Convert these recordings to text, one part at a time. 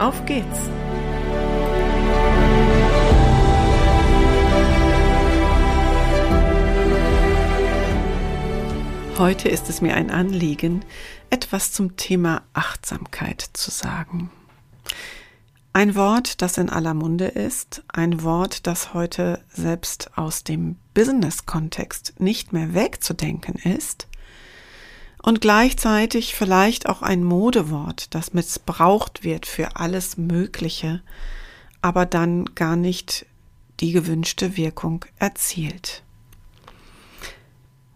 auf geht's! Heute ist es mir ein Anliegen, etwas zum Thema Achtsamkeit zu sagen. Ein Wort, das in aller Munde ist, ein Wort, das heute selbst aus dem Business-Kontext nicht mehr wegzudenken ist und gleichzeitig vielleicht auch ein Modewort, das missbraucht wird für alles Mögliche, aber dann gar nicht die gewünschte Wirkung erzielt.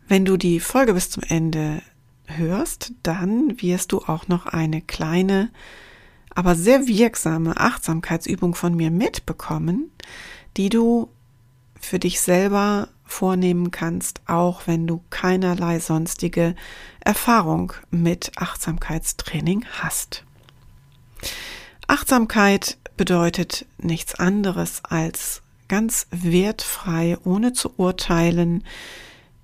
Wenn du die Folge bis zum Ende hörst, dann wirst du auch noch eine kleine aber sehr wirksame Achtsamkeitsübung von mir mitbekommen, die du für dich selber vornehmen kannst, auch wenn du keinerlei sonstige Erfahrung mit Achtsamkeitstraining hast. Achtsamkeit bedeutet nichts anderes als ganz wertfrei, ohne zu urteilen,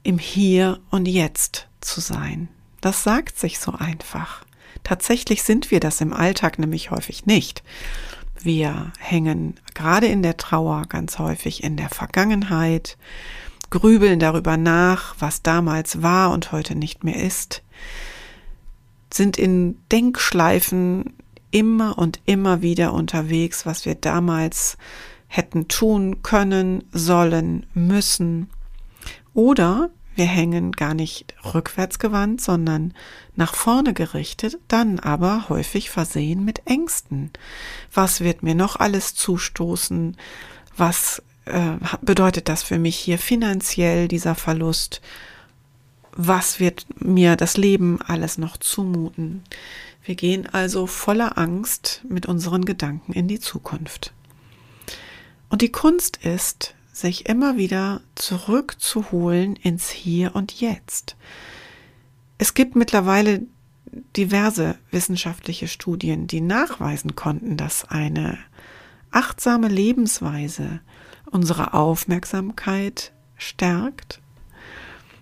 im Hier und Jetzt zu sein. Das sagt sich so einfach. Tatsächlich sind wir das im Alltag nämlich häufig nicht. Wir hängen gerade in der Trauer ganz häufig in der Vergangenheit, grübeln darüber nach, was damals war und heute nicht mehr ist, sind in Denkschleifen immer und immer wieder unterwegs, was wir damals hätten tun können, sollen, müssen. Oder wir hängen gar nicht rückwärts gewandt, sondern nach vorne gerichtet, dann aber häufig versehen mit Ängsten. Was wird mir noch alles zustoßen? Was äh, bedeutet das für mich hier finanziell, dieser Verlust? Was wird mir das Leben alles noch zumuten? Wir gehen also voller Angst mit unseren Gedanken in die Zukunft. Und die Kunst ist, sich immer wieder zurückzuholen ins Hier und Jetzt. Es gibt mittlerweile diverse wissenschaftliche Studien, die nachweisen konnten, dass eine achtsame Lebensweise unsere Aufmerksamkeit stärkt,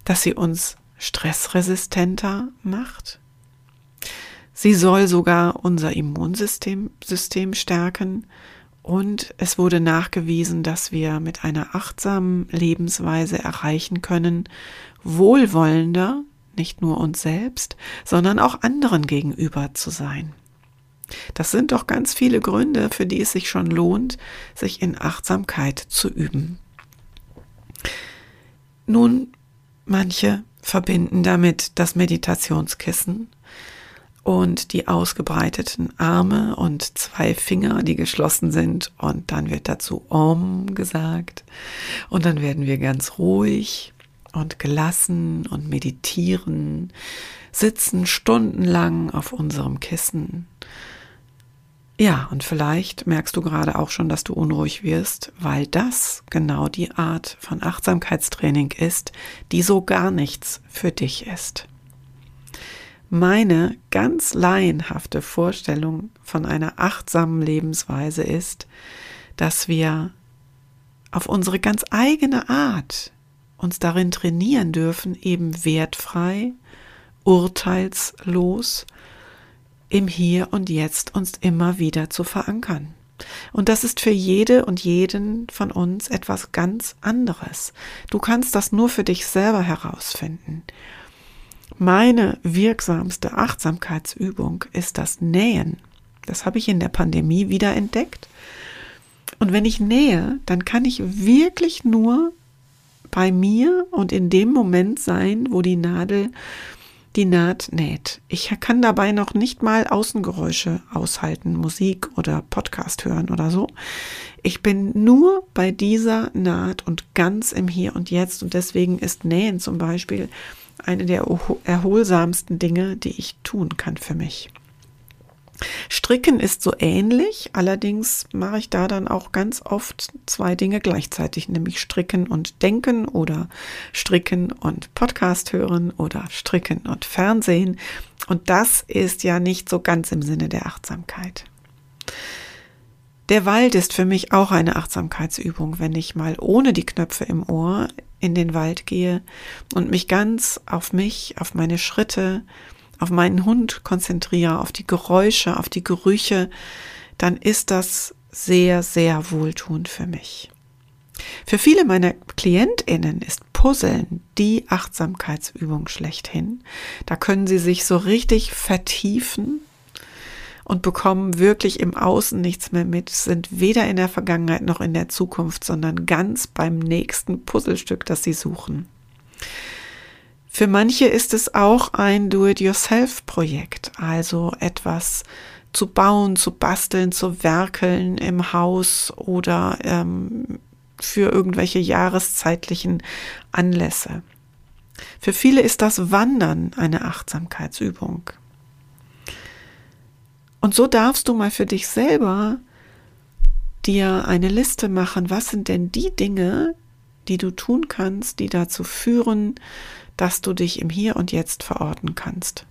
dass sie uns stressresistenter macht. Sie soll sogar unser Immunsystem System stärken und es wurde nachgewiesen, dass wir mit einer achtsamen Lebensweise erreichen können, wohlwollender, nicht nur uns selbst, sondern auch anderen gegenüber zu sein. Das sind doch ganz viele Gründe, für die es sich schon lohnt, sich in Achtsamkeit zu üben. Nun, manche verbinden damit das Meditationskissen und die ausgebreiteten Arme und zwei Finger, die geschlossen sind. Und dann wird dazu Om gesagt. Und dann werden wir ganz ruhig und gelassen und meditieren, sitzen stundenlang auf unserem Kissen. Ja, und vielleicht merkst du gerade auch schon, dass du unruhig wirst, weil das genau die Art von Achtsamkeitstraining ist, die so gar nichts für dich ist. Meine ganz laienhafte Vorstellung von einer achtsamen Lebensweise ist, dass wir auf unsere ganz eigene Art uns darin trainieren dürfen, eben wertfrei, urteilslos im Hier und Jetzt uns immer wieder zu verankern. Und das ist für jede und jeden von uns etwas ganz anderes. Du kannst das nur für dich selber herausfinden. Meine wirksamste Achtsamkeitsübung ist das Nähen. Das habe ich in der Pandemie wieder entdeckt. Und wenn ich nähe, dann kann ich wirklich nur bei mir und in dem Moment sein, wo die Nadel die Naht näht. Ich kann dabei noch nicht mal Außengeräusche aushalten, Musik oder Podcast hören oder so. Ich bin nur bei dieser Naht und ganz im Hier und Jetzt und deswegen ist Nähen zum Beispiel eine der erholsamsten Dinge, die ich tun kann für mich. Stricken ist so ähnlich, allerdings mache ich da dann auch ganz oft zwei Dinge gleichzeitig, nämlich Stricken und Denken oder Stricken und Podcast hören oder Stricken und Fernsehen. Und das ist ja nicht so ganz im Sinne der Achtsamkeit. Der Wald ist für mich auch eine Achtsamkeitsübung, wenn ich mal ohne die Knöpfe im Ohr in den Wald gehe und mich ganz auf mich, auf meine Schritte, auf meinen Hund konzentriere, auf die Geräusche, auf die Gerüche, dann ist das sehr, sehr wohltuend für mich. Für viele meiner KlientInnen ist Puzzeln die Achtsamkeitsübung schlechthin. Da können sie sich so richtig vertiefen und bekommen wirklich im Außen nichts mehr mit, sind weder in der Vergangenheit noch in der Zukunft, sondern ganz beim nächsten Puzzlestück, das sie suchen. Für manche ist es auch ein Do-it-yourself-Projekt, also etwas zu bauen, zu basteln, zu werkeln im Haus oder ähm, für irgendwelche jahreszeitlichen Anlässe. Für viele ist das Wandern eine Achtsamkeitsübung. Und so darfst du mal für dich selber dir eine Liste machen, was sind denn die Dinge, die du tun kannst, die dazu führen, dass du dich im Hier und Jetzt verorten kannst.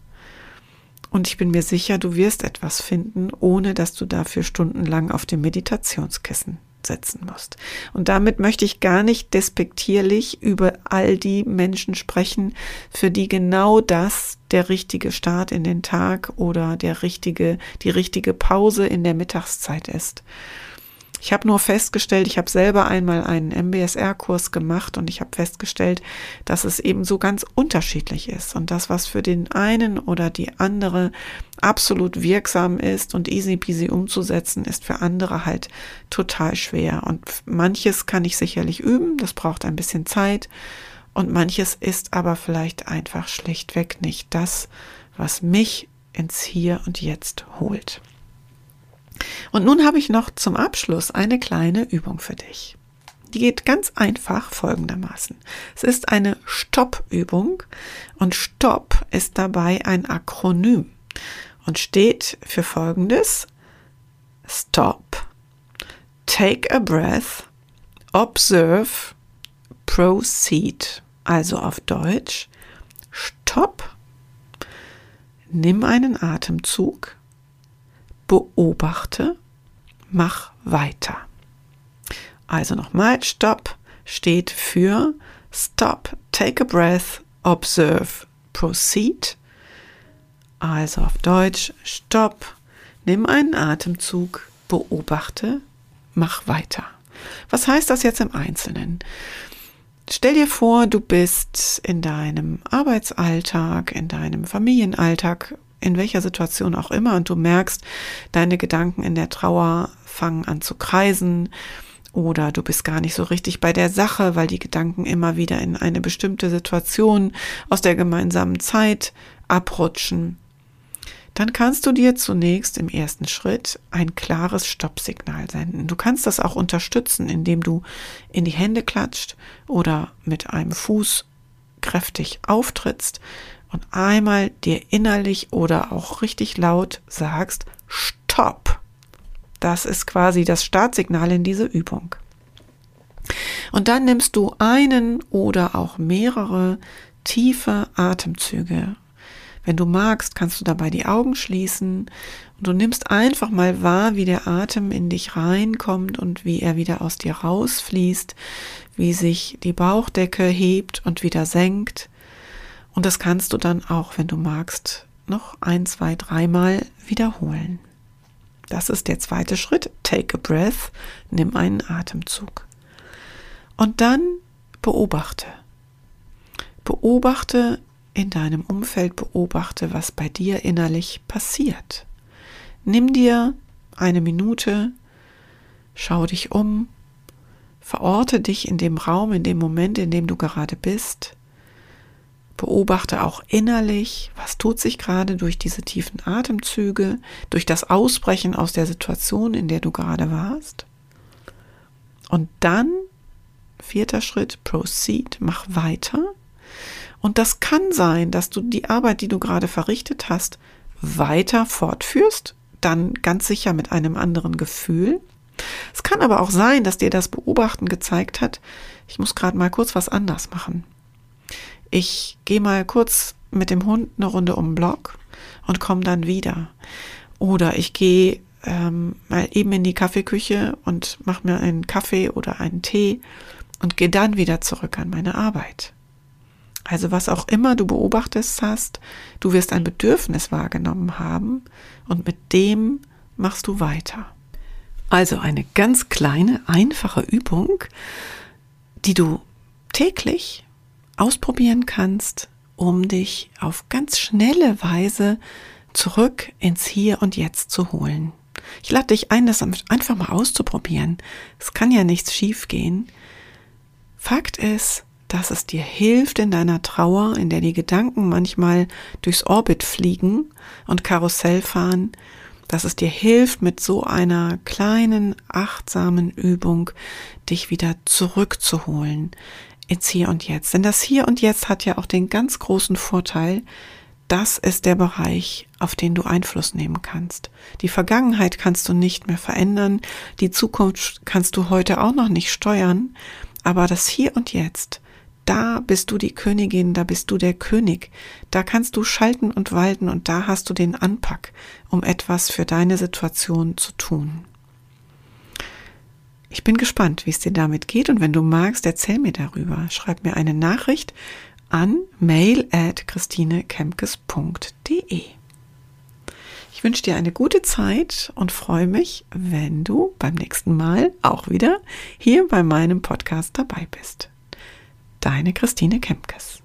Und ich bin mir sicher, du wirst etwas finden, ohne dass du dafür stundenlang auf dem Meditationskissen setzen musst. Und damit möchte ich gar nicht despektierlich über all die Menschen sprechen, für die genau das der richtige Start in den Tag oder der richtige, die richtige Pause in der Mittagszeit ist. Ich habe nur festgestellt, ich habe selber einmal einen MBSR-Kurs gemacht und ich habe festgestellt, dass es eben so ganz unterschiedlich ist und das, was für den einen oder die andere absolut wirksam ist und easy peasy umzusetzen, ist für andere halt total schwer. Und manches kann ich sicherlich üben, das braucht ein bisschen Zeit und manches ist aber vielleicht einfach schlichtweg nicht das, was mich ins Hier und Jetzt holt. Und nun habe ich noch zum Abschluss eine kleine Übung für dich. Die geht ganz einfach folgendermaßen. Es ist eine Stopp-Übung und Stopp ist dabei ein Akronym und steht für folgendes. Stop, take a breath, observe, proceed. Also auf Deutsch, Stopp, nimm einen Atemzug, beobachte, mach weiter. Also nochmal, Stop steht für Stop, take a breath, observe, proceed. Also auf Deutsch, Stopp, nimm einen Atemzug, beobachte, mach weiter. Was heißt das jetzt im Einzelnen? Stell dir vor, du bist in deinem Arbeitsalltag, in deinem Familienalltag in welcher Situation auch immer und du merkst, deine Gedanken in der Trauer fangen an zu kreisen oder du bist gar nicht so richtig bei der Sache, weil die Gedanken immer wieder in eine bestimmte Situation aus der gemeinsamen Zeit abrutschen, dann kannst du dir zunächst im ersten Schritt ein klares Stoppsignal senden. Du kannst das auch unterstützen, indem du in die Hände klatscht oder mit einem Fuß kräftig auftrittst und einmal dir innerlich oder auch richtig laut sagst, Stopp. Das ist quasi das Startsignal in diese Übung. Und dann nimmst du einen oder auch mehrere tiefe Atemzüge. Wenn du magst, kannst du dabei die Augen schließen und du nimmst einfach mal wahr, wie der Atem in dich reinkommt und wie er wieder aus dir rausfließt, wie sich die Bauchdecke hebt und wieder senkt und das kannst du dann auch, wenn du magst, noch ein, zwei, dreimal wiederholen. Das ist der zweite Schritt. Take a breath, nimm einen Atemzug. Und dann beobachte. Beobachte in deinem Umfeld, beobachte, was bei dir innerlich passiert. Nimm dir eine Minute, schau dich um, verorte dich in dem Raum, in dem Moment, in dem du gerade bist Beobachte auch innerlich, was tut sich gerade durch diese tiefen Atemzüge, durch das Ausbrechen aus der Situation, in der du gerade warst. Und dann, vierter Schritt, proceed, mach weiter. Und das kann sein, dass du die Arbeit, die du gerade verrichtet hast, weiter fortführst, dann ganz sicher mit einem anderen Gefühl. Es kann aber auch sein, dass dir das Beobachten gezeigt hat, ich muss gerade mal kurz was anders machen. Ich gehe mal kurz mit dem Hund eine Runde um den Block und komme dann wieder. Oder ich gehe ähm, mal eben in die Kaffeeküche und mache mir einen Kaffee oder einen Tee und gehe dann wieder zurück an meine Arbeit. Also was auch immer du beobachtest hast, du wirst ein Bedürfnis wahrgenommen haben und mit dem machst du weiter. Also eine ganz kleine, einfache Übung, die du täglich ausprobieren kannst, um dich auf ganz schnelle Weise zurück ins Hier und Jetzt zu holen. Ich lade dich ein, das einfach mal auszuprobieren. Es kann ja nichts schiefgehen. Fakt ist, dass es dir hilft in deiner Trauer, in der die Gedanken manchmal durchs Orbit fliegen und Karussell fahren, dass es dir hilft, mit so einer kleinen, achtsamen Übung dich wieder zurückzuholen ins Hier und Jetzt. Denn das Hier und Jetzt hat ja auch den ganz großen Vorteil, das ist der Bereich, auf den du Einfluss nehmen kannst. Die Vergangenheit kannst du nicht mehr verändern, die Zukunft kannst du heute auch noch nicht steuern, aber das Hier und Jetzt, da bist du die Königin, da bist du der König, da kannst du schalten und walten und da hast du den Anpack, um etwas für deine Situation zu tun. Ich bin gespannt, wie es dir damit geht und wenn du magst, erzähl mir darüber. Schreib mir eine Nachricht an mail at christinekemkes.de. Ich wünsche dir eine gute Zeit und freue mich, wenn du beim nächsten Mal auch wieder hier bei meinem Podcast dabei bist. Deine Christine Kemkes.